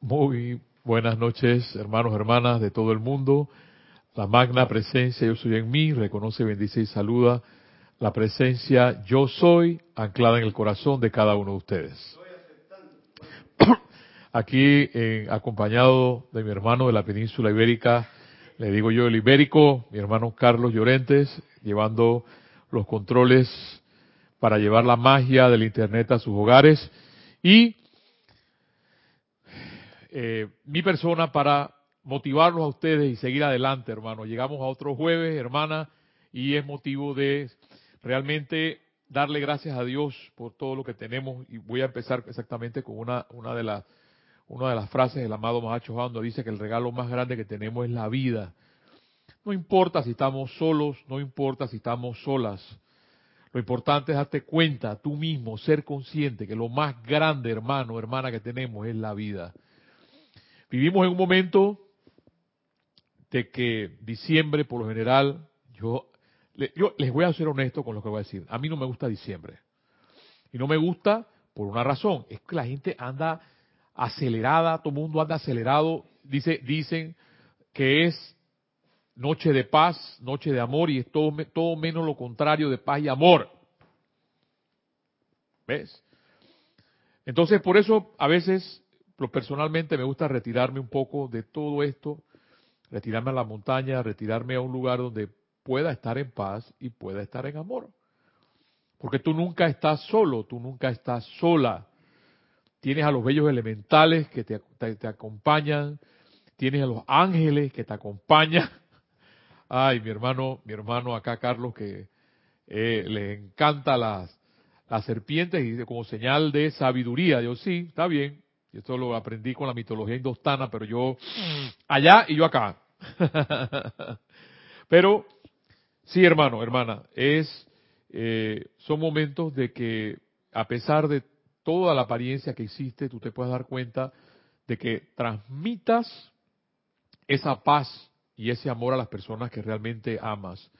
Muy buenas noches, hermanos, hermanas de todo el mundo. La magna presencia yo soy en mí, reconoce, bendice y saluda la presencia yo soy anclada en el corazón de cada uno de ustedes. Aquí, eh, acompañado de mi hermano de la península ibérica, le digo yo el ibérico, mi hermano Carlos Llorentes, llevando los controles para llevar la magia del Internet a sus hogares y eh, mi persona para motivarlos a ustedes y seguir adelante, hermano. Llegamos a otro jueves, hermana, y es motivo de realmente darle gracias a Dios por todo lo que tenemos. Y voy a empezar exactamente con una, una de las una de las frases del amado Mahacho cuando dice que el regalo más grande que tenemos es la vida. No importa si estamos solos, no importa si estamos solas. Lo importante es darte cuenta tú mismo, ser consciente que lo más grande, hermano, hermana, que tenemos es la vida. Vivimos en un momento de que diciembre, por lo general, yo, les voy a ser honesto con lo que voy a decir. A mí no me gusta diciembre. Y no me gusta por una razón. Es que la gente anda acelerada, todo el mundo anda acelerado. Dice, dicen que es noche de paz, noche de amor, y es todo, menos lo contrario de paz y amor. ¿Ves? Entonces, por eso a veces personalmente me gusta retirarme un poco de todo esto, retirarme a la montaña, retirarme a un lugar donde pueda estar en paz y pueda estar en amor. Porque tú nunca estás solo, tú nunca estás sola. Tienes a los bellos elementales que te, acompañan, tienes a los ángeles que te acompañan. Ay, mi hermano, mi hermano acá, Carlos, que eh, le encanta las, las serpientes y como señal de sabiduría. Yo sí, está bien, esto lo aprendí con la mitología indostana, pero yo allá y yo acá. pero sí, hermano, hermana, es eh, son momentos de que a pesar de toda la apariencia que existe, tú te puedes dar cuenta de que transmitas esa paz y ese amor a las personas que realmente amas.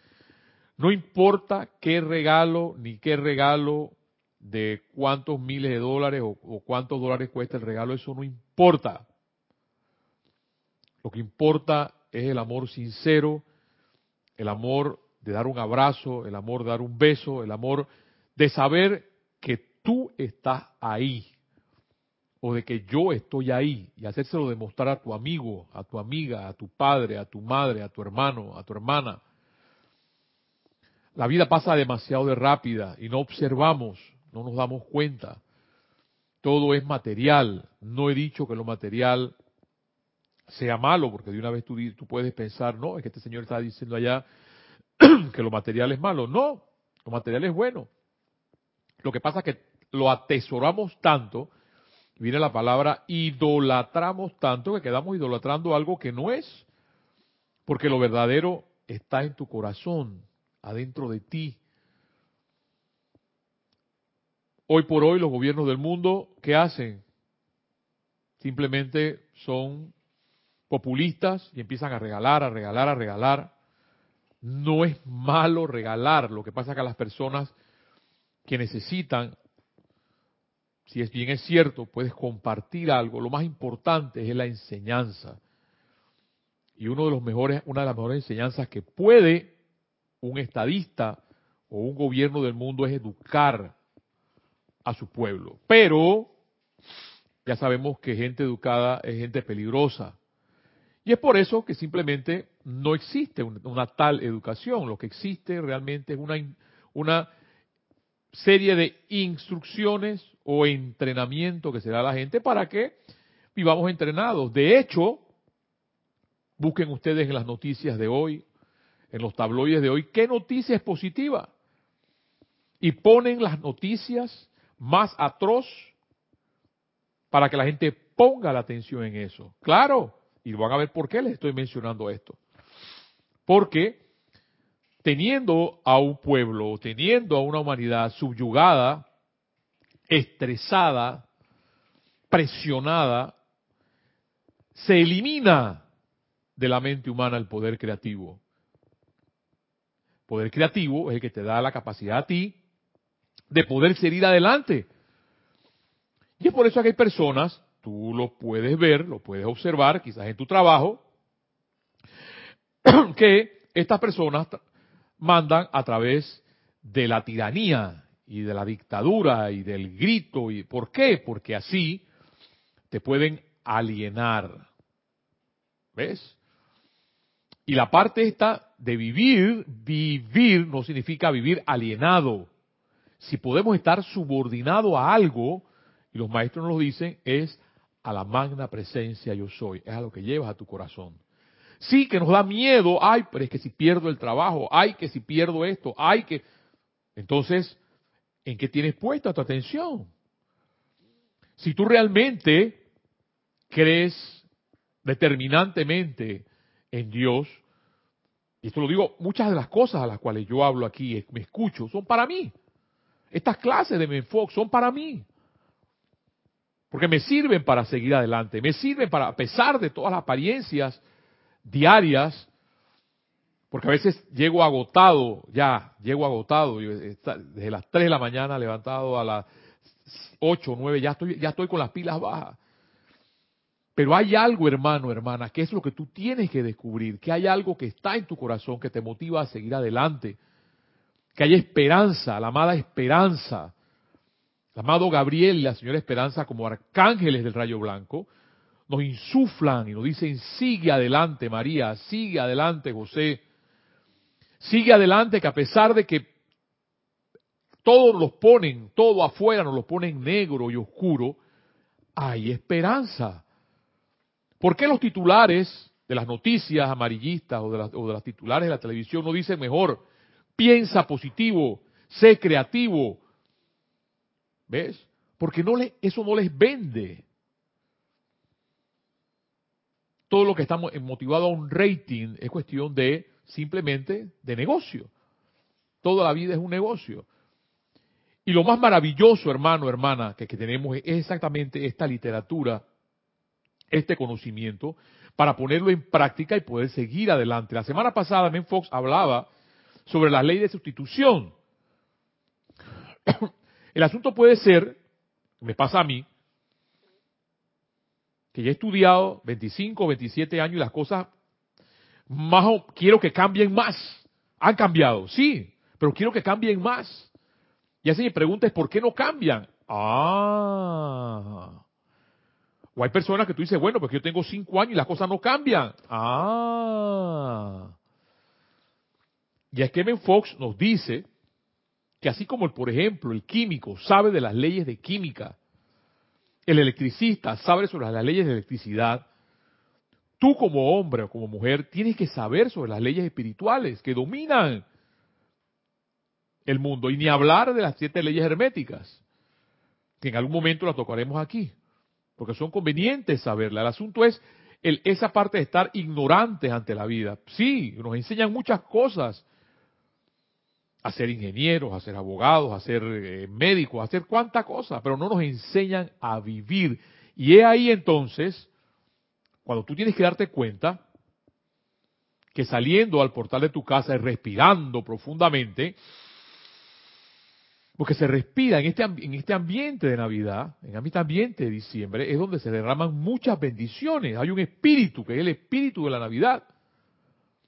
No importa qué regalo ni qué regalo de cuántos miles de dólares o, cuántos dólares cuesta el regalo, eso no importa. Lo que importa es el amor sincero, el amor de dar un abrazo, el amor de dar un beso, el amor de saber que tú estás ahí o de que yo estoy ahí y hacérselo demostrar a tu amigo, a tu amiga, a tu padre, a tu madre, a tu hermano, a tu hermana. La vida pasa demasiado de rápida y no observamos no nos damos cuenta. Todo es material. No he dicho que lo material sea malo, porque de una vez tú, tú puedes pensar, no, es que este señor está diciendo allá que lo material es malo. No, lo material es bueno. Lo que pasa es que lo atesoramos tanto, viene la palabra idolatramos tanto que quedamos idolatrando algo que no es, porque lo verdadero está en tu corazón, adentro de ti. Hoy por hoy los gobiernos del mundo, ¿qué hacen? Simplemente son populistas y empiezan a regalar, a regalar, a regalar. No es malo regalar, lo que pasa es que a las personas que necesitan, si es bien es cierto, puedes compartir algo, lo más importante es la enseñanza. Y uno de los mejores, una de las mejores enseñanzas que puede un estadista o un gobierno del mundo es educar a su pueblo. Pero ya sabemos que gente educada es gente peligrosa. Y es por eso que simplemente no existe una, tal educación. Lo que existe realmente es una, una serie de instrucciones o entrenamiento que se da a la gente para que vivamos entrenados. De hecho, busquen ustedes en las noticias de hoy, en los tabloides de hoy, qué noticia es positiva. Y ponen las noticias más atroz para que la gente ponga la atención en eso. Claro, y van a ver por qué les estoy mencionando esto. Porque teniendo a un pueblo, teniendo a una humanidad subyugada, estresada, presionada, se elimina de la mente humana el poder creativo. Poder creativo es el que te da la capacidad a ti de poder seguir adelante. Y es por eso que hay personas, tú lo puedes ver, lo puedes observar, quizás en tu trabajo, que estas personas mandan a través de la tiranía y de la dictadura y del grito. ¿Y ¿Por qué? Porque así te pueden alienar. ¿Ves? Y la parte esta de vivir, vivir no significa vivir alienado. Si podemos estar subordinados a algo, y los maestros nos lo dicen, es a la magna presencia yo soy, es a lo que llevas a tu corazón. Sí, que nos da miedo, ay, pero es que si pierdo el trabajo, ay, que si pierdo esto, ay, que... Entonces, ¿en qué tienes puesta tu atención? Si tú realmente crees determinantemente en Dios, y esto lo digo, muchas de las cosas a las cuales yo hablo aquí, me escucho, son para mí. Estas clases de Menfox son para mí. Porque me sirven para seguir adelante, me sirven para, a pesar de todas las apariencias diarias, porque a veces llego agotado, ya, llego agotado, desde las 3 de la mañana levantado a las 8 o 9, ya estoy, ya estoy con las pilas bajas. Pero hay algo, hermano, hermana, que es lo que tú tienes que descubrir, que hay algo que está en tu corazón que te motiva a seguir adelante, que hay esperanza, la amada esperanza. El amado Gabriel y la señora Esperanza como arcángeles del rayo blanco nos insuflan y nos dicen, sigue adelante María, sigue adelante José, sigue adelante que a pesar de que todos los ponen, todo afuera nos lo ponen negro y oscuro, hay esperanza. ¿Por qué los titulares de las noticias amarillistas o de, las, o de las titulares de la televisión no dicen mejor, piensa positivo, sé creativo? ¿Ves? Porque no le, eso no les vende. Todo lo que está motivado a un rating es cuestión de simplemente de negocio. Toda la vida es un negocio. Y lo más maravilloso, hermano, hermana, que, tenemos es exactamente esta literatura este conocimiento para ponerlo en práctica y poder seguir adelante. La semana pasada, Men Fox hablaba sobre la ley de sustitución. El asunto puede ser, me pasa a mí, que ya he estudiado 25 o 27 años y las cosas más quiero que cambien más. Han cambiado, sí, pero quiero que cambien más. Y así mi pregunta ¿por qué no cambian? Ah, o hay personas que tú dices, bueno, porque yo tengo cinco años y las cosas no cambian. Ah. Y que Ben Fox nos dice que así como, el, por ejemplo, el químico sabe de las leyes de química, el electricista sabe sobre las leyes de electricidad, tú como hombre o como mujer tienes que saber sobre las leyes espirituales que dominan el mundo. Y ni hablar de las siete leyes herméticas, que en algún momento las tocaremos aquí porque son convenientes saberla. El asunto es el, esa parte de estar ignorantes ante la vida. Sí, nos enseñan muchas cosas. A ser ingenieros, a ser abogados, a ser eh, médicos, a hacer cuántas cosas, pero no nos enseñan a vivir. Y es ahí entonces, cuando tú tienes que darte cuenta que saliendo al portal de tu casa y respirando profundamente, porque se respira en este, en este ambiente de Navidad, en este ambiente de diciembre, es donde se derraman muchas bendiciones. Hay un espíritu, que es el espíritu de la Navidad.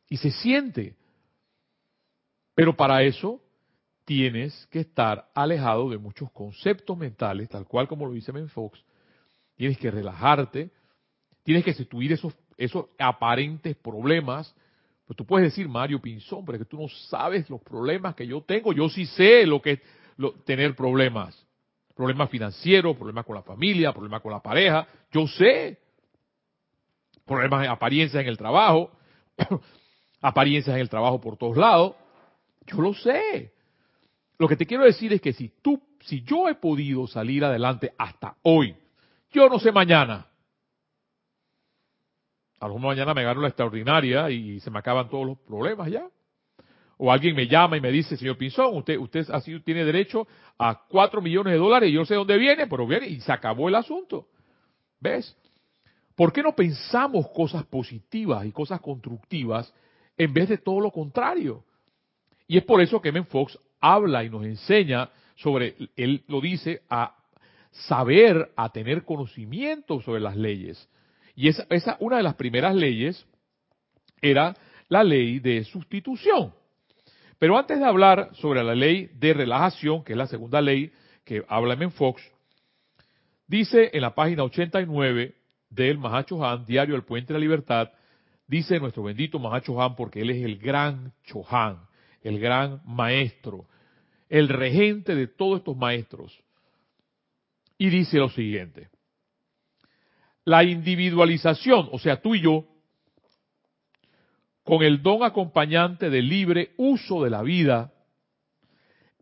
Y se siente. Pero para eso tienes que estar alejado de muchos conceptos mentales, tal cual como lo dice Fox. Tienes que relajarte, tienes que sustituir esos, esos aparentes problemas. Pues tú puedes decir, Mario Pinzón, pero es que tú no sabes los problemas que yo tengo. Yo sí sé lo que tener problemas. Problemas financieros, problemas con la familia, problemas con la pareja. Yo sé. Problemas de apariencias en el trabajo. apariencias en el trabajo por todos lados. Yo lo sé. Lo que te quiero decir es que si tú, si yo he podido salir adelante hasta hoy, yo no sé mañana. A lo mejor mañana me gano la extraordinaria y se me acaban todos los problemas ya o alguien me llama y me dice, señor Pinzón, usted, usted así tiene derecho a cuatro millones de dólares y yo sé dónde viene, pero viene y se acabó el asunto. ¿Ves? ¿Por qué no pensamos cosas positivas y cosas constructivas en vez de todo lo contrario? Y es por eso que Men Fox habla y nos enseña sobre, él lo dice, a saber, a tener conocimiento sobre las leyes. Y esa, esa una de las primeras leyes era la ley de sustitución. Pero antes de hablar sobre la ley de relajación, que es la segunda ley que habla en Fox, dice en la página 89 del Mahacho Han, Diario del Puente de la Libertad, dice nuestro bendito Mahacho Han, porque él es el gran Chohan, el gran maestro, el regente de todos estos maestros. Y dice lo siguiente, la individualización, o sea, tú y yo, con el don acompañante del libre uso de la vida,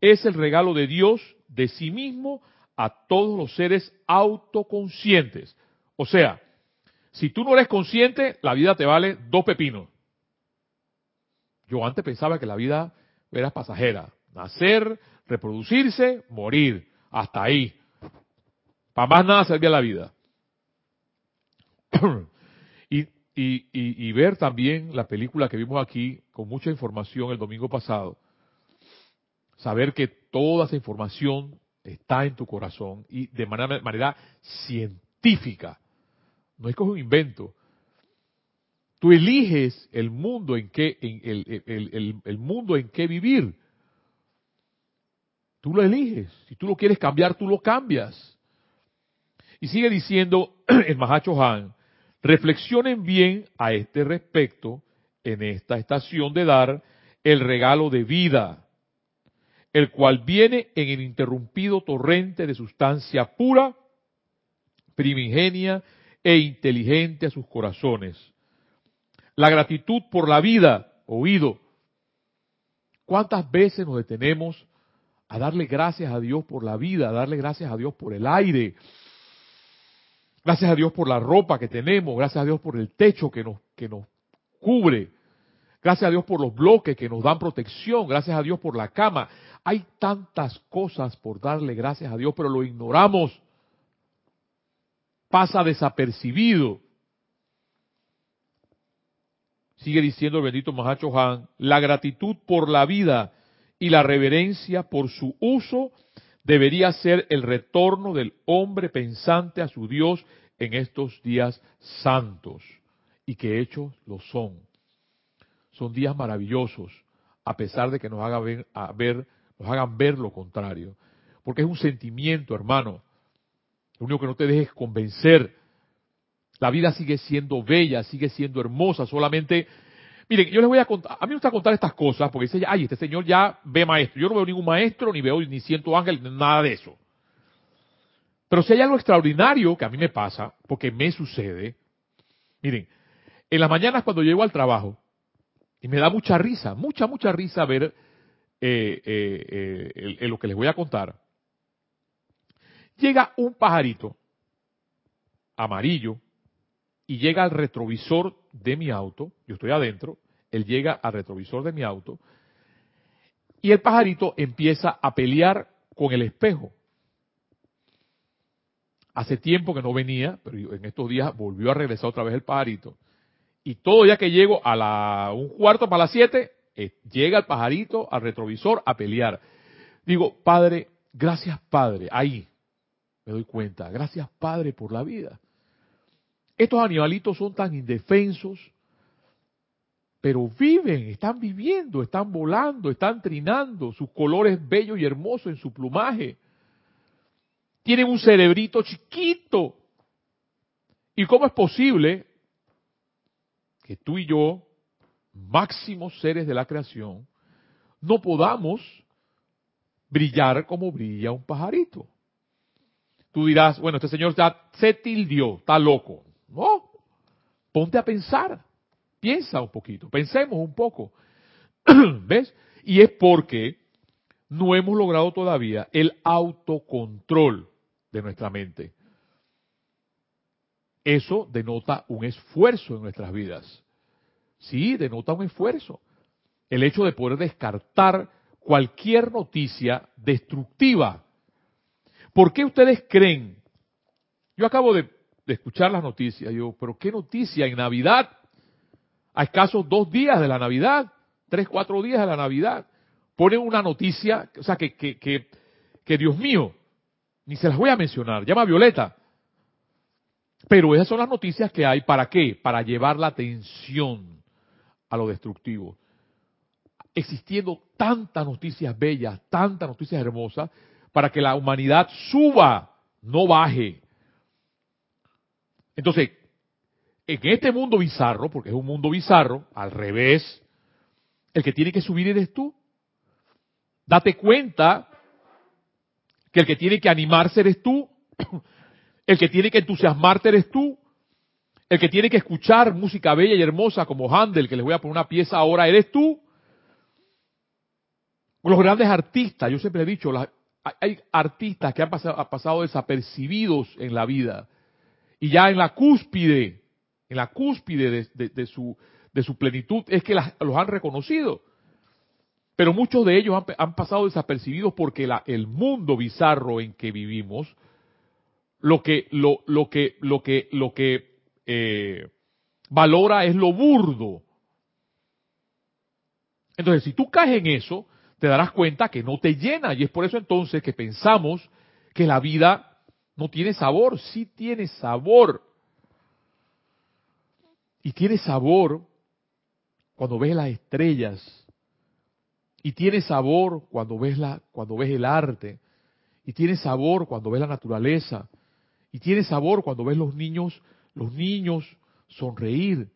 es el regalo de Dios de sí mismo a todos los seres autoconscientes. O sea, si tú no eres consciente, la vida te vale dos pepinos. Yo antes pensaba que la vida era pasajera. Nacer, reproducirse, morir. Hasta ahí. Para más nada servía la vida. y, y, ver también la película que vimos aquí con mucha información el domingo pasado. Saber que toda esa información está en tu corazón y de manera, manera científica. No es como un invento. Tú eliges el mundo en que, el, mundo en que vivir. Tú lo eliges. Si tú lo quieres cambiar, tú lo cambias. Y sigue diciendo el Mahacho Han, reflexionen bien a este respecto en esta estación de dar el regalo de vida el cual viene en el interrumpido torrente de sustancia pura, primigenia e inteligente a sus corazones. La gratitud por la vida, oído. ¿Cuántas veces nos detenemos a darle gracias a Dios por la vida, a darle gracias a Dios por el aire? Gracias a Dios por la ropa que tenemos, gracias a Dios por el techo que nos, que nos cubre, gracias a Dios por los bloques que nos dan protección, gracias a Dios por la cama, hay tantas cosas por darle gracias a Dios, pero lo ignoramos. Pasa desapercibido. Sigue diciendo el bendito Mahacho Han, la gratitud por la vida y la reverencia por su uso debería ser el retorno del hombre pensante a su Dios en estos días santos. Y que hechos lo son. Son días maravillosos, a pesar de que nos haga ver, a ver nos hagan ver lo contrario. Porque es un sentimiento, hermano. Lo único que no te dejes convencer. La vida sigue siendo bella, sigue siendo hermosa, solamente... Miren, yo les voy a contar, a mí me gusta contar estas cosas porque dice, ay, este señor ya ve maestro. Yo no veo ningún maestro, ni veo ni siento ángel, nada de eso. Pero si hay algo extraordinario que a mí me pasa, porque me sucede, miren, en las mañanas cuando llego al trabajo, y me da mucha risa, mucha, mucha risa ver eh, eh, eh lo que les voy a contar, llega un pajarito amarillo y llega al retrovisor de mi auto, yo estoy adentro, él llega al retrovisor de mi auto y el pajarito empieza a pelear con el espejo. Hace tiempo que no venía, pero en estos días volvió a regresar otra vez el pajarito. Y todo ya que llego a la un cuarto para las siete, eh, llega el pajarito al retrovisor a pelear. Digo, Padre, gracias Padre, ahí me doy cuenta, gracias Padre por la vida. Estos animalitos son tan indefensos, pero viven, están viviendo, están volando, están trinando, sus colores bellos y hermosos en su plumaje. Tienen un cerebrito chiquito. ¿Y cómo es posible que tú y yo máximos seres de la creación, no podamos brillar como brilla un pajarito. Tú dirás, bueno, este señor ya se tildió, está loco. Ponte a pensar, piensa un poquito, pensemos un poco. ¿Ves? Y es porque no hemos logrado todavía el autocontrol de nuestra mente. Eso denota un esfuerzo en nuestras vidas. Sí, denota un esfuerzo. El hecho de poder descartar cualquier noticia destructiva. ¿Por qué ustedes creen? Yo acabo de, escuchar las noticias. Yo, pero ¿qué noticia en Navidad? A escasos dos días de la Navidad, tres, cuatro días de la Navidad, ponen una noticia, o sea, que, que, que, que Dios mío, Ni se las voy a mencionar. Llama a Violeta. Pero esas son las noticias que hay. ¿Para qué? Para llevar la atención a lo destructivo. Existiendo tantas noticias bellas, tantas noticias hermosas, para que la humanidad suba, no baje. Entonces, en este mundo bizarro, porque es un mundo bizarro, al revés, el que tiene que subir eres tú. Date cuenta que el que tiene que animarse eres tú, el que tiene que entusiasmarte eres tú, el que tiene que escuchar música bella y hermosa como Handel, que les voy a poner una pieza ahora, eres tú. Los grandes artistas, yo siempre he dicho, hay artistas que han pasado, desapercibidos en la vida y ya en la cúspide, en la cúspide de, su, de su plenitud es que los han reconocido. Pero muchos de ellos han, pasado desapercibidos porque el mundo bizarro en que vivimos, lo que, lo, lo que, lo que, lo que eh, valora es lo burdo. Entonces, si tú caes en eso, te darás cuenta que no te llena. Y es por eso entonces que pensamos que la vida no tiene sabor. Sí tiene sabor. Y tiene sabor cuando ves las estrellas y tiene sabor cuando ves, la, cuando ves el arte. Y tiene sabor cuando ves la naturaleza. Y tiene sabor cuando ves los niños, los niños sonreír.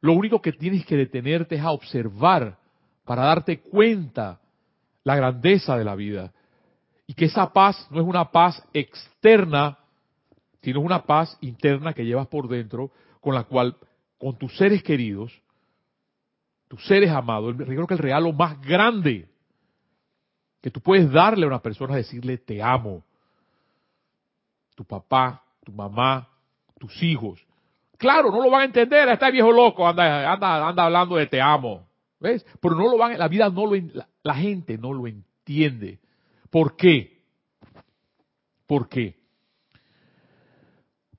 Lo único que tienes que detenerte es a observar para darte cuenta la grandeza de la vida. Y que esa paz no es una paz externa, sino una paz interna que llevas por dentro, con la cual, con tus seres queridos, tus seres amados, creo que el regalo más grande que tú puedes darle a una persona es decirle te amo. Tu papá, tu mamá, tus hijos. Claro, no lo van a entender, está viejo loco, anda, anda, anda hablando de te amo. ¿Ves? Pero no lo van, la vida no lo, la gente no lo entiende. ¿Por qué? ¿Por qué?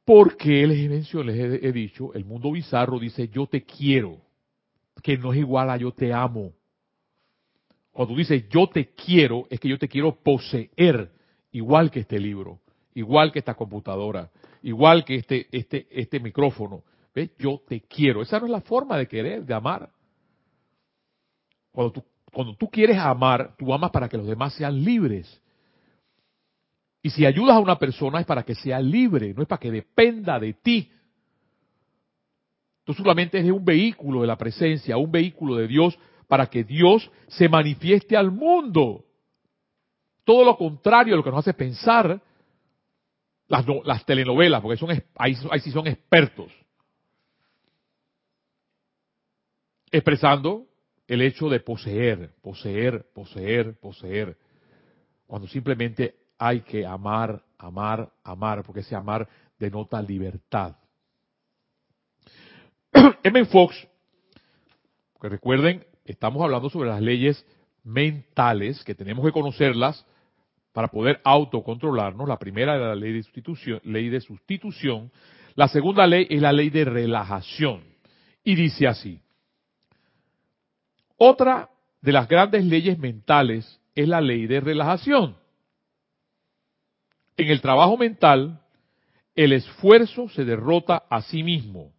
Porque les he, les he dicho, el mundo bizarro dice yo te quiero que no es igual a yo te amo. Cuando tú dices yo te quiero, es que yo te quiero poseer, igual que este libro, igual que esta computadora, igual que este, este, este micrófono. ¿Ves? Yo te quiero. Esa no es la forma de querer, de amar. Cuando tú, cuando tú quieres amar, tú amas para que los demás sean libres. Y si ayudas a una persona es para que sea libre, no es para que dependa de ti. Tú solamente eres un vehículo de la presencia, un vehículo de Dios para que Dios se manifieste al mundo. Todo lo contrario a lo que nos hace pensar las, telenovelas, porque son, ahí, ahí sí son expertos. Expresando el hecho de poseer, poseer, poseer, poseer. Cuando simplemente hay que amar, amar, amar, porque ese amar denota libertad. M. Fox, que recuerden, estamos hablando sobre las leyes mentales, que tenemos que conocerlas para poder autocontrolarnos. La primera es la ley de sustitución, ley de sustitución. La segunda ley es la ley de relajación. Y dice así. Otra de las grandes leyes mentales es la ley de relajación. En el trabajo mental, el esfuerzo se derrota a sí mismo.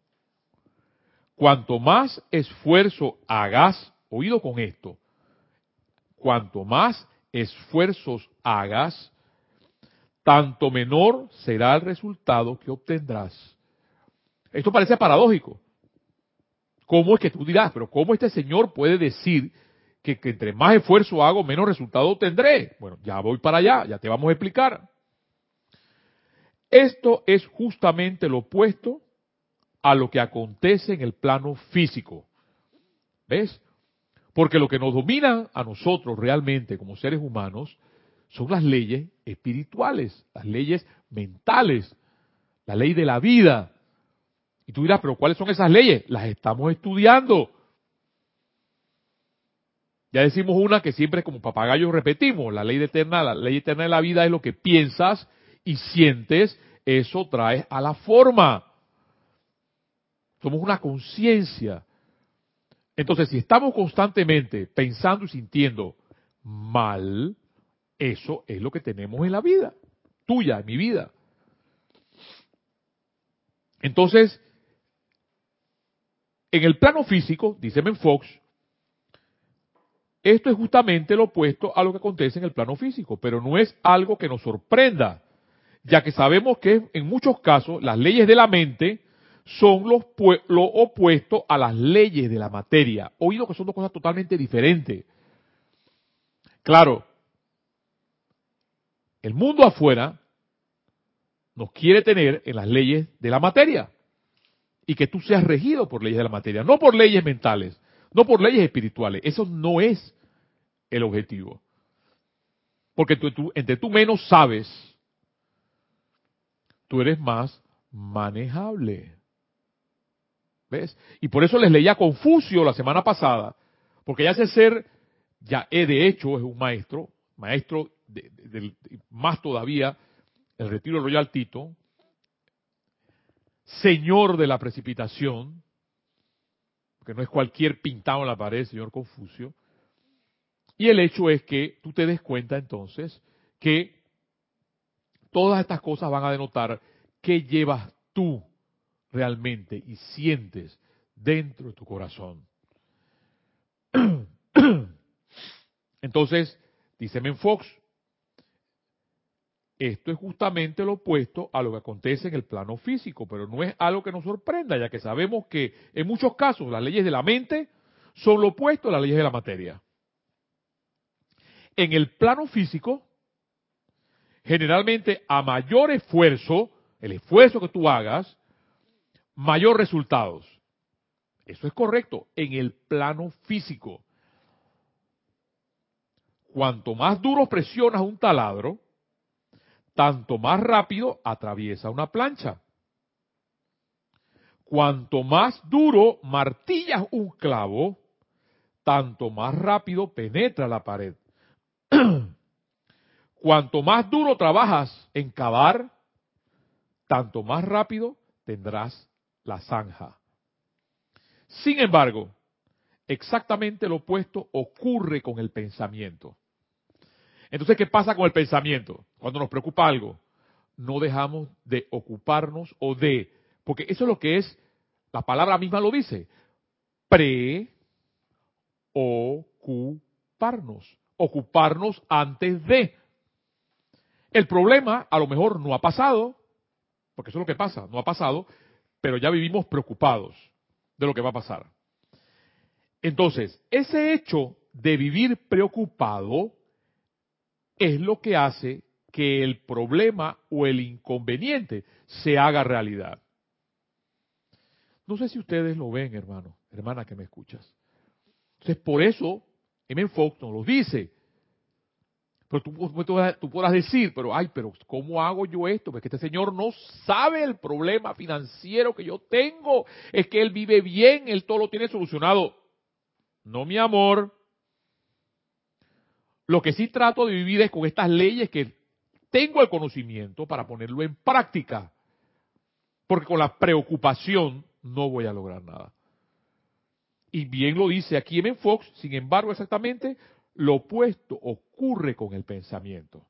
Cuanto más esfuerzo hagas, oído con esto, cuanto más esfuerzos hagas, tanto menor será el resultado que obtendrás. Esto parece paradójico. ¿Cómo es que tú dirás, pero cómo este señor puede decir que, que, entre más esfuerzo hago, menos resultado obtendré? Bueno, ya voy para allá, ya te vamos a explicar. Esto es justamente lo opuesto a lo que acontece en el plano físico. ¿Ves? Porque lo que nos domina a nosotros realmente como seres humanos son las leyes espirituales, las leyes mentales, la ley de la vida. Y tú dirás, pero ¿cuáles son esas leyes? Las estamos estudiando. Ya decimos una que siempre como papagayos repetimos, la ley eterna, la ley eterna de la vida es lo que piensas y sientes, eso trae a la forma. Somos una conciencia. Entonces, si estamos constantemente pensando y sintiendo mal, Eso es lo que tenemos en la vida, tuya, en mi vida. Entonces, en el plano físico, dice Fox, esto es justamente lo opuesto a lo que acontece en el plano físico, pero no es algo que nos sorprenda, ya que sabemos que en muchos casos las leyes de la mente son lo opuesto a las leyes de la materia. Oído que son dos cosas totalmente diferentes. Claro, el mundo afuera nos quiere tener en las leyes de la materia y que tú seas regido por leyes de la materia, no por leyes mentales, no por leyes espirituales. Eso no es el objetivo. Porque entre tú menos sabes, tú eres más manejable. ¿Ves? Y por eso les leía a Confucio la semana pasada, porque ya hace ser, ya he de hecho es un maestro, maestro de, más todavía, el retiro Royal Tito, señor de la precipitación, que no es cualquier pintado en la pared, señor Confucio. Y el hecho es que tú te des cuenta entonces que todas estas cosas van a denotar qué llevas tú realmente y sientes dentro de tu corazón. Entonces, dice Fox, esto es justamente lo opuesto a lo que acontece en el plano físico, pero no es algo que nos sorprenda, ya que sabemos que en muchos casos las leyes de la mente son lo opuesto a las leyes de la materia. En el plano físico, generalmente a mayor esfuerzo, el esfuerzo que tú hagas, mayor resultados. Eso es correcto, en el plano físico. Cuanto más duro presionas un taladro, tanto más rápido atraviesa una plancha. Cuanto más duro martillas un clavo, tanto más rápido penetra la pared. Cuanto más duro trabajas en cavar, tanto más rápido tendrás la zanja. Sin embargo, exactamente lo opuesto ocurre con el pensamiento. Entonces, ¿qué pasa con el pensamiento? Cuando nos preocupa algo, no dejamos de ocuparnos o de, porque eso es lo que es, la palabra misma lo dice, preocuparnos, ocuparnos antes de. El problema a lo mejor no ha pasado, porque eso es lo que pasa, no ha pasado, pero ya vivimos preocupados de lo que va a pasar. Entonces, ese hecho de vivir preocupado es lo que hace que el problema o el inconveniente se haga realidad. No sé si ustedes lo ven, hermano, hermana que me escuchas. Entonces, por eso, M. Fox nos lo dice. Pero tú, tú, podrás decir, pero ay, pero ¿cómo hago yo esto? Porque este señor no sabe el problema financiero que yo tengo. Es que él vive bien, él todo lo tiene solucionado. No, mi amor. Lo que sí trato de vivir es con estas leyes que tengo el conocimiento para ponerlo en práctica. Porque con la preocupación no voy a lograr nada. Y bien lo dice aquí en Fox, sin embargo, exactamente lo opuesto ocurre con el pensamiento.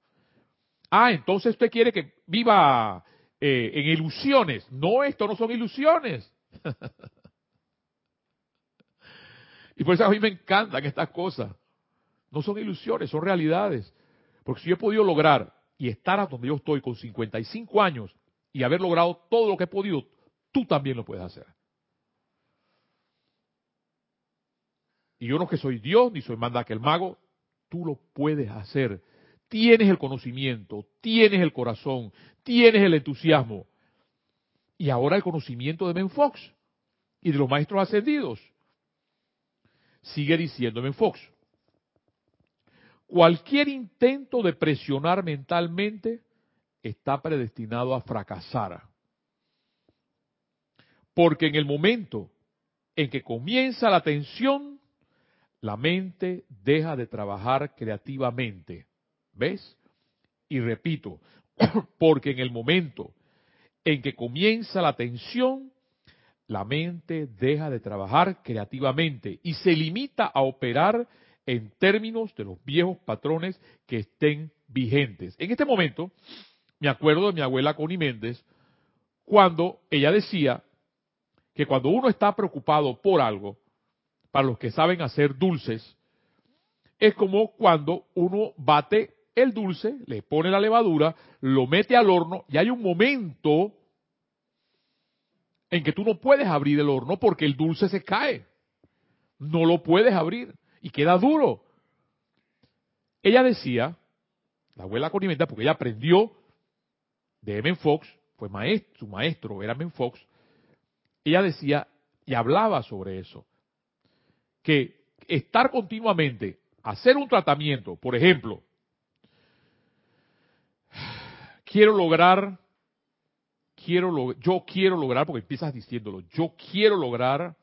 Ah, entonces usted quiere que viva eh, en ilusiones. No, esto no son ilusiones. y por eso a mí me encantan estas cosas. No son ilusiones, son realidades. Porque si yo he podido lograr y estar a donde yo estoy con 55 años y haber logrado todo lo que he podido, tú también lo puedes hacer. Y yo no que soy Dios ni soy manda que el mago, tú lo puedes hacer. Tienes el conocimiento, tienes el corazón, tienes el entusiasmo. Y ahora el conocimiento de Ben Fox y de los maestros ascendidos. Sigue diciendo Ben Fox. Cualquier intento de presionar mentalmente está predestinado a fracasar. Porque en el momento en que comienza la tensión, la mente deja de trabajar creativamente. ¿Ves? Y repito, porque en el momento en que comienza la tensión, la mente deja de trabajar creativamente y se limita a operar en términos de los viejos patrones que estén vigentes. En este momento, me acuerdo de mi abuela Connie Méndez, cuando ella decía que cuando uno está preocupado por algo, para los que saben hacer dulces, es como cuando uno bate el dulce, le pone la levadura, lo mete al horno y hay un momento en que tú no puedes abrir el horno porque el dulce se cae. No lo puedes abrir y queda duro. Ella decía, la abuela Conimenta, porque ella aprendió de M. Fox, fue maestro, su maestro era M. Fox, ella decía y hablaba sobre eso, que estar continuamente, hacer un tratamiento, por ejemplo, quiero lograr, quiero yo quiero lograr, porque empiezas diciéndolo, yo quiero lograr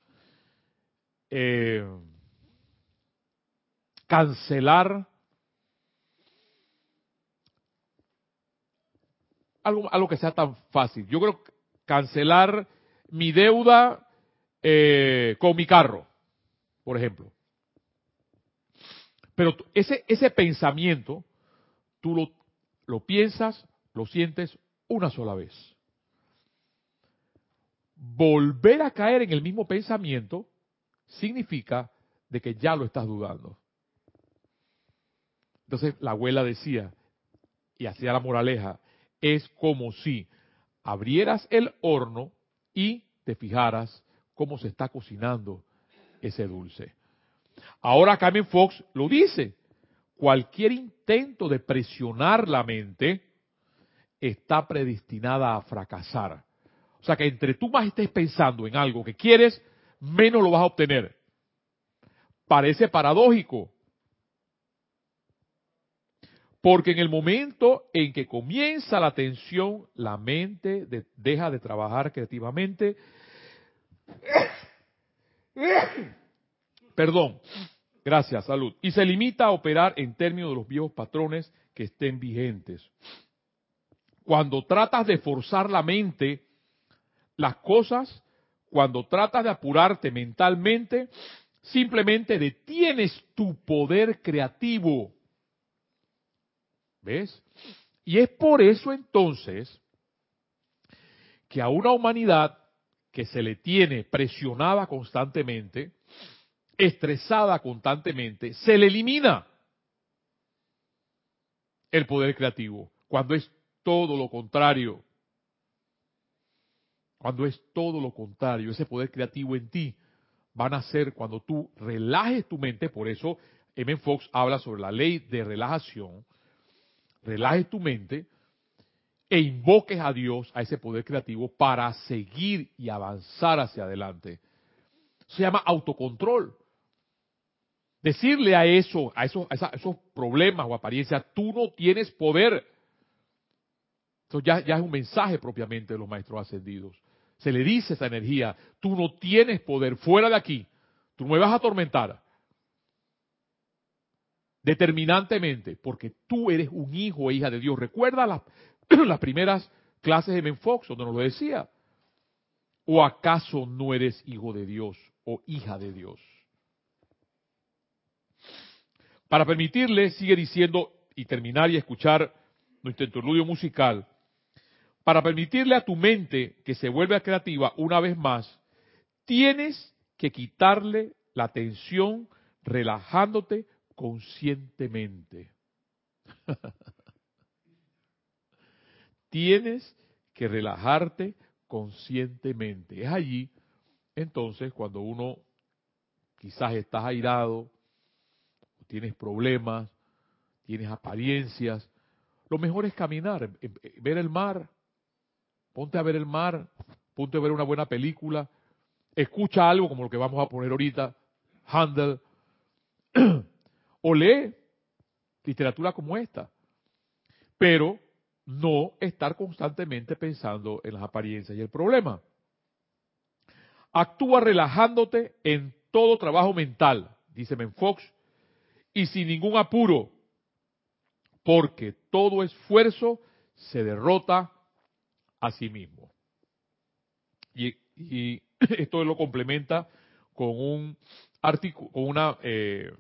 eh, cancelar algo, algo que sea tan fácil. Yo creo cancelar mi deuda eh, con mi carro, por ejemplo. Pero ese, ese pensamiento, tú lo, lo piensas, lo sientes una sola vez. Volver a caer en el mismo pensamiento significa de que ya lo estás dudando. Entonces la abuela decía, y hacía la moraleja, es como si abrieras el horno y te fijaras cómo se está cocinando ese dulce. Ahora Carmen Fox lo dice, cualquier intento de presionar la mente está predestinada a fracasar. O sea que entre tú más estés pensando en algo que quieres, menos lo vas a obtener. Parece paradójico. Porque en el momento en que comienza la tensión, la mente deja de trabajar creativamente. Perdón. Gracias, salud. Y se limita a operar en términos de los viejos patrones que estén vigentes. Cuando tratas de forzar la mente, las cosas, cuando tratas de apurarte mentalmente, simplemente detienes tu poder creativo. ¿Ves? Y es por eso entonces que a una humanidad que se le tiene presionada constantemente, estresada constantemente, se le elimina el poder creativo, cuando es todo lo contrario. Cuando es todo lo contrario, ese poder creativo en ti van a ser cuando tú relajes tu mente, por eso M. Fox habla sobre la ley de relajación, relajes tu mente e invoques a Dios, a ese poder creativo, para seguir y avanzar hacia adelante. Se llama autocontrol. Decirle a eso, a esos, esos problemas o apariencias, tú no tienes poder. Eso ya, es un mensaje propiamente de los maestros ascendidos. Se le dice esa energía, tú no tienes poder fuera de aquí, tú no me vas a atormentar determinantemente, porque tú eres un hijo e hija de Dios. Recuerda las, las primeras clases de Menfox donde nos lo decía. ¿O acaso no eres hijo de Dios o hija de Dios? Para permitirle, sigue diciendo, y terminar y escuchar nuestro interludio musical, para permitirle a tu mente que se vuelva creativa una vez más, tienes que quitarle la tensión relajándote conscientemente. Tienes que relajarte conscientemente. Es allí, entonces, cuando uno quizás estás airado, tienes problemas, tienes apariencias, lo mejor es caminar, ver el mar, ponte a ver el mar, ponte a ver una buena película, escucha algo como lo que vamos a poner ahorita, Handel, o lee literatura como esta, pero no estar constantemente pensando en las apariencias y el problema. Actúa relajándote en todo trabajo mental, dice Menfox, y sin ningún apuro, porque todo esfuerzo se derrota a sí mismo. Y, esto lo complementa con un artículo, con una eh,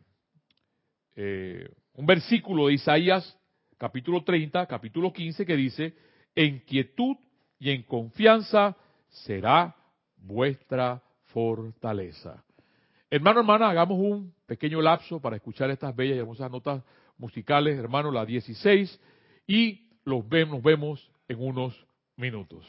eh, un versículo de Isaías capítulo 30, capítulo 15, que dice, en quietud y en confianza será vuestra fortaleza. Hermano, hermana, hagamos un pequeño lapso para escuchar estas bellas y hermosas notas musicales, hermano, la 16, y los vemos, nos vemos en unos minutos.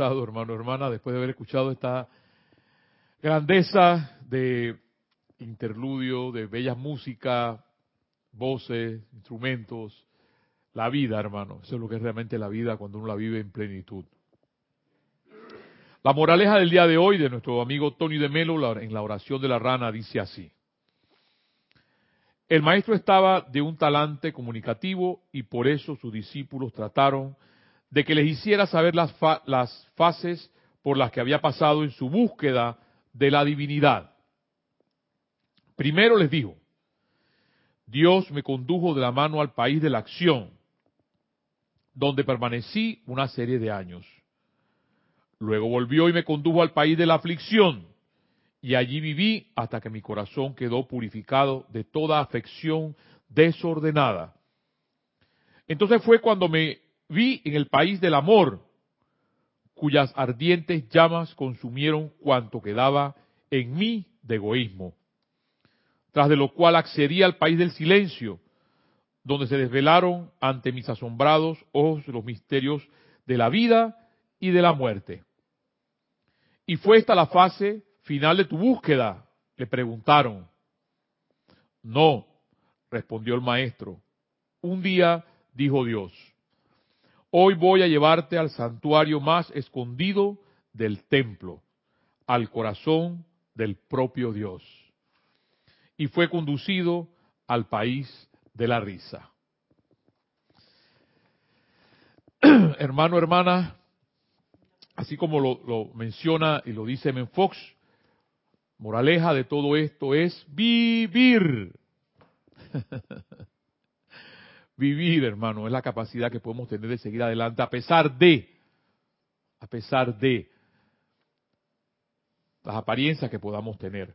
Hermano, hermana, después de haber escuchado esta grandeza de interludio, de bella música, voces, instrumentos, la vida, hermano. Eso es lo que es realmente la vida cuando uno la vive en plenitud. La moraleja del día de hoy de nuestro amigo Tony de Melo en la oración de la rana dice así. El maestro estaba de un talante comunicativo y por eso sus discípulos trataron de que les hiciera saber las, las fases por las que había pasado en su búsqueda de la divinidad. Primero les dijo, Dios me condujo de la mano al país de la acción. donde permanecí una serie de años. Luego volvió y me condujo al país de la aflicción, y allí viví hasta que mi corazón quedó purificado de toda afección desordenada. Entonces fue cuando me vi en el país del amor, cuyas ardientes llamas consumieron cuanto quedaba en mí de egoísmo, tras de lo cual accedí al país del silencio, donde se desvelaron ante mis asombrados ojos los misterios de la vida y de la muerte. Y fue esta la fase final de tu búsqueda, le preguntaron. No, respondió el maestro. Un día dijo Dios, hoy voy a llevarte al santuario más escondido del templo, al corazón del propio Dios. Y fue conducido al país de la risa. Hermano, hermana, así como lo, menciona y lo dice Menfox, moraleja de todo esto es vivir. vivir, hermano, es la capacidad que podemos tener de seguir adelante a pesar de, a pesar de las apariencias que podamos tener.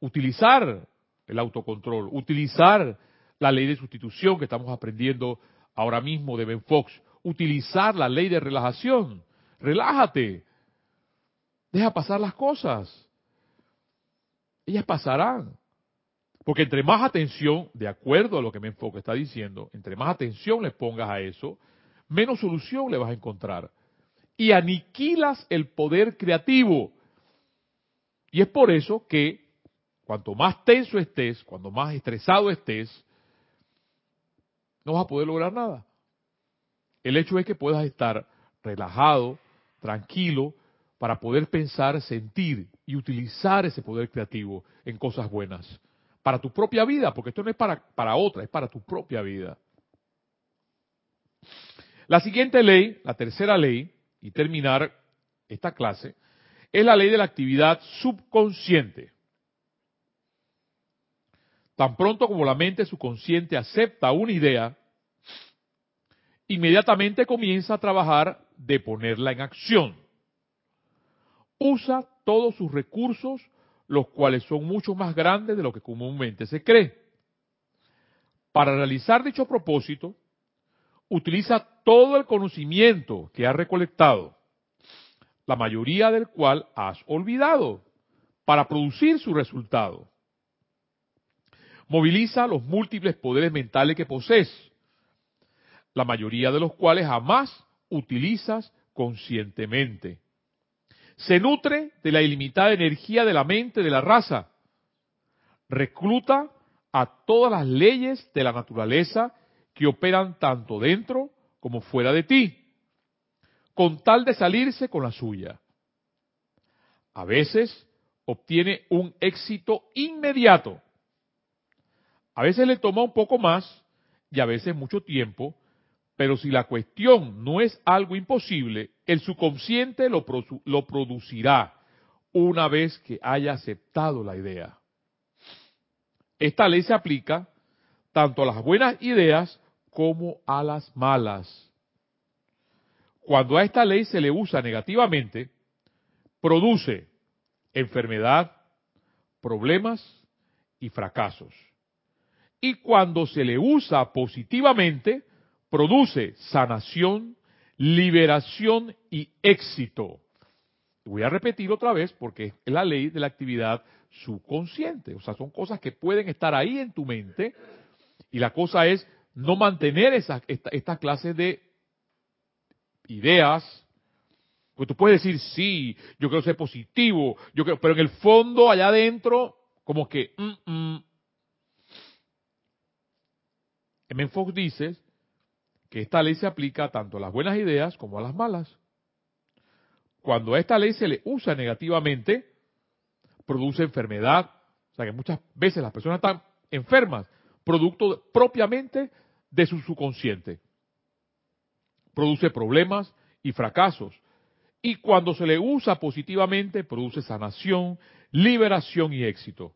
Utilizar el autocontrol, utilizar la ley de sustitución que estamos aprendiendo ahora mismo de Ben Fox, utilizar la ley de relajación. Relájate. Deja pasar las cosas. Ellas pasarán. Porque entre más atención, de acuerdo a lo que me enfoque está diciendo, entre más atención le pongas a eso, menos solución le vas a encontrar. Y aniquilas el poder creativo. Y es por eso que cuanto más tenso estés, cuando más estresado estés, no vas a poder lograr nada. El hecho es que puedas estar relajado, tranquilo, para poder pensar, sentir y utilizar ese poder creativo en cosas buenas para tu propia vida, porque esto no es para, para otra, es para tu propia vida. La siguiente ley, la tercera ley, y terminar esta clase, es la ley de la actividad subconsciente. Tan pronto como la mente subconsciente acepta una idea, inmediatamente comienza a trabajar de ponerla en acción. Usa todos sus recursos los cuales son mucho más grandes de lo que comúnmente se cree. Para realizar dicho propósito, utiliza todo el conocimiento que has recolectado, la mayoría del cual has olvidado, para producir su resultado. Moviliza los múltiples poderes mentales que posees, la mayoría de los cuales jamás utilizas conscientemente se nutre de la ilimitada energía de la mente de la raza. Recluta a todas las leyes de la naturaleza que operan tanto dentro como fuera de ti, con tal de salirse con la suya. A veces obtiene un éxito inmediato. A veces le toma un poco más y a veces mucho tiempo, pero si la cuestión no es algo imposible, el subconsciente lo, producirá una vez que haya aceptado la idea. Esta ley se aplica tanto a las buenas ideas como a las malas. Cuando a esta ley se le usa negativamente, produce enfermedad, problemas y fracasos. Y cuando se le usa positivamente, produce sanación, liberación y éxito. Voy a repetir otra vez porque es la ley de la actividad subconsciente. O sea, son cosas que pueden estar ahí en tu mente y la cosa es no mantener esa, esta, clase de ideas. Porque tú puedes decir, sí, yo quiero ser positivo, yo creo, pero en el fondo, allá adentro, como que, mm, mm. M. Fox dice que esta ley se aplica tanto a las buenas ideas como a las malas. Cuando a esta ley se le usa negativamente, produce enfermedad. O sea que muchas veces las personas están enfermas, producto propiamente de su subconsciente. Produce problemas y fracasos. Y cuando se le usa positivamente, produce sanación, liberación y éxito.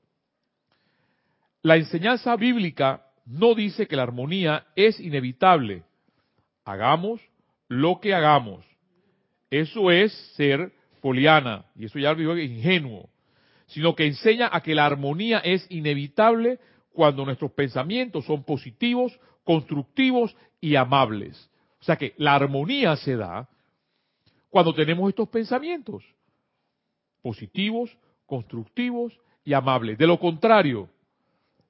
La enseñanza bíblica no dice que la armonía es inevitable, hagamos lo que hagamos. Eso es ser poliana, y eso ya lo digo ingenuo, sino que enseña a que la armonía es inevitable cuando nuestros pensamientos son positivos, constructivos y amables. O sea que la armonía se da cuando tenemos estos pensamientos positivos, constructivos y amables. De lo contrario,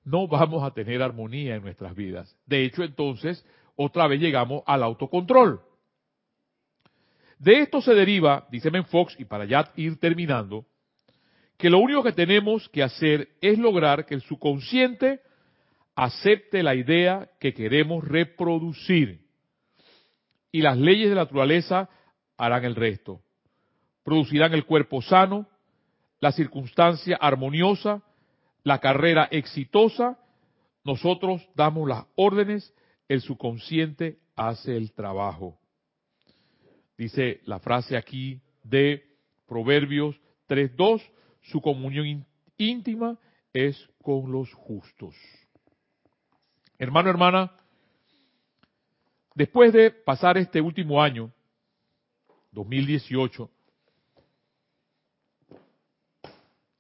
no vamos a tener armonía en nuestras vidas. De hecho, entonces, otra vez llegamos al autocontrol. De esto se deriva, dice Fox, y para ya ir terminando, que lo único que tenemos que hacer es lograr que el subconsciente acepte la idea que queremos reproducir. Y las leyes de la naturaleza harán el resto. Producirán el cuerpo sano, la circunstancia armoniosa, la carrera exitosa. Nosotros damos las órdenes, el subconsciente hace el trabajo. Dice la frase aquí de Proverbios 3.2, su comunión íntima es con los justos. Hermano, hermana, después de pasar este último año, 2018,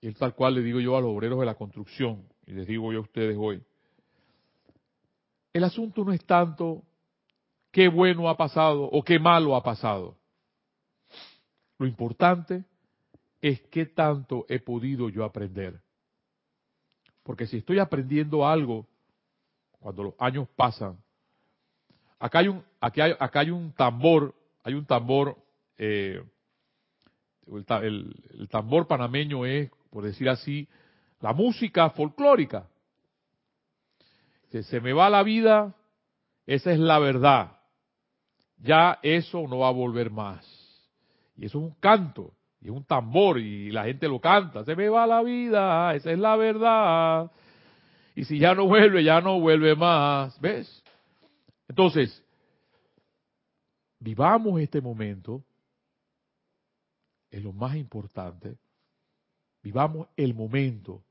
y es tal cual le digo yo a los obreros de la construcción, y les digo yo a ustedes hoy, el asunto no es tanto qué bueno ha pasado o qué malo ha pasado. Lo importante es qué tanto he podido yo aprender. Porque si estoy aprendiendo algo cuando los años pasan, acá hay un, aquí hay, acá hay un tambor, hay un tambor, eh, el tambor panameño es, por decir así, la música folclórica. Si se me va la vida, esa es la verdad ya eso no va a volver más. Y eso es un canto, y es un tambor, y la gente lo canta. Se me va la vida, esa es la verdad. Y si ya no vuelve, ya no vuelve más. ¿Ves? Entonces, vivamos este momento, es lo más importante. Vivamos el momento.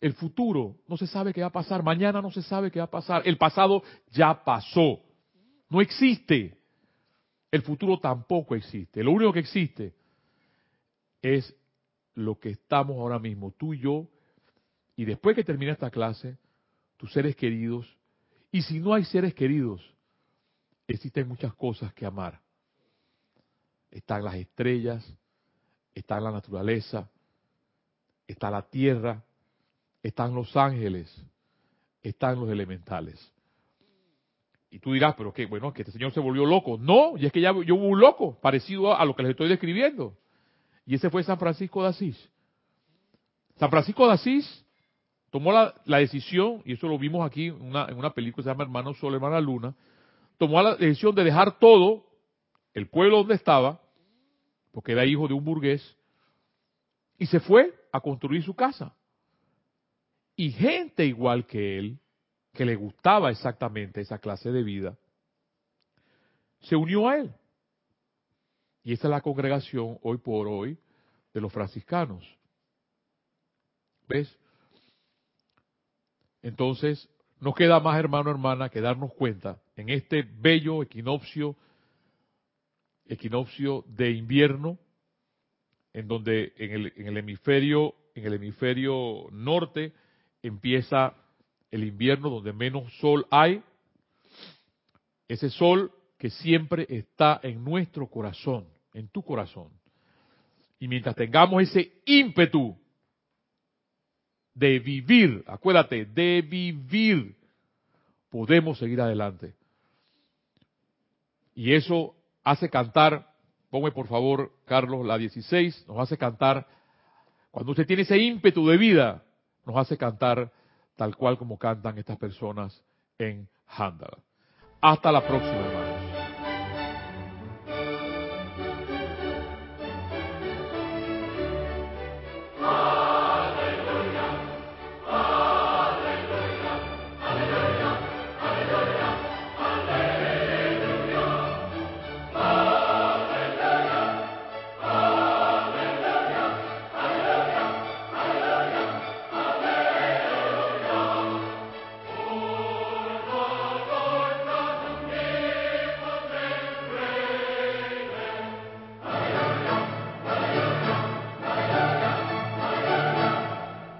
El futuro no se sabe qué va a pasar, mañana no se sabe qué va a pasar, el pasado ya pasó. No existe. El futuro tampoco existe. Lo único que existe es lo que estamos ahora mismo, tú y yo, y después que termine esta clase, tus seres queridos, y si no hay seres queridos, existen muchas cosas que amar. Están las estrellas, está la naturaleza, está la tierra, están los ángeles, están los elementales. Y tú dirás, pero que bueno, que este señor se volvió loco. No, y es que ya yo hubo un loco, parecido a lo que les estoy describiendo. Y ese fue San Francisco de Asís. San Francisco de Asís tomó la, decisión, y eso lo vimos aquí en una, en una película que se llama Hermano Sol, Hermana Luna, tomó la decisión de dejar todo, el pueblo donde estaba, porque era hijo de un burgués, y se fue a construir su casa. Y gente igual que él, que le gustaba exactamente esa clase de vida, se unió a él. Y esa es la congregación hoy por hoy de los franciscanos. ¿Ves? Entonces, no queda más, hermano, hermana, que darnos cuenta en este bello equinoccio, equinoccio de invierno, en donde en el, en el hemisferio, en el hemisferio norte empieza el invierno donde menos sol hay, ese sol que siempre está en nuestro corazón, en tu corazón. Y mientras tengamos ese ímpetu de vivir, acuérdate, de vivir, podemos seguir adelante. Y eso hace cantar, ponme por favor, Carlos, la 16, nos hace cantar, cuando usted tiene ese ímpetu de vida, nos hace cantar tal cual como cantan estas personas en Handala. Hasta la próxima, hermano.